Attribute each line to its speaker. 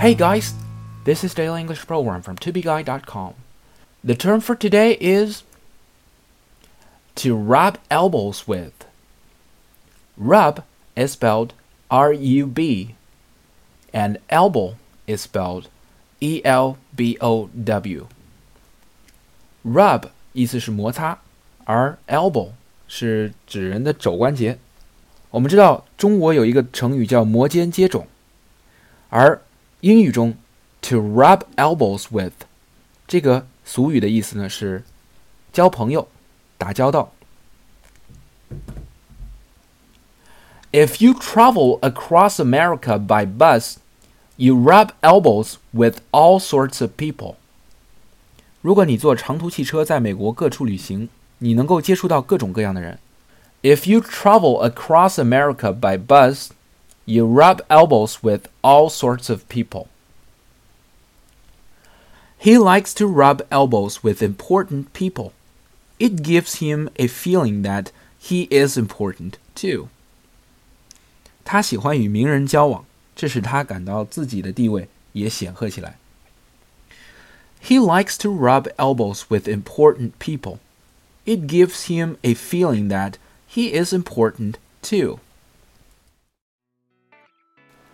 Speaker 1: Hey guys, this is Daily English Program from tobeguy.com. The term for today is to rub elbows with. Rub is spelled R U B, and elbow is spelled E L B O W. Rub 意思是摩擦，而 elbow 是指人的肘关节。我们知道中国有一个成语叫摩肩接踵，而 英语中 to rub elbows with 这个俗语的意思呢是交朋友、打交道。If you travel across America by bus, you rub elbows with all sorts of people. 如果你坐长途汽车在美国各处旅行，你能够接触到各种各样的人。If you travel across America by bus, you rub elbows with all sorts of people. He likes to rub elbows with important people. It gives him a feeling that he is important too. 他喜欢与名人交往，这使他感到自己的地位也显赫起来。He likes to rub elbows with important people. It gives him a feeling that he is important too.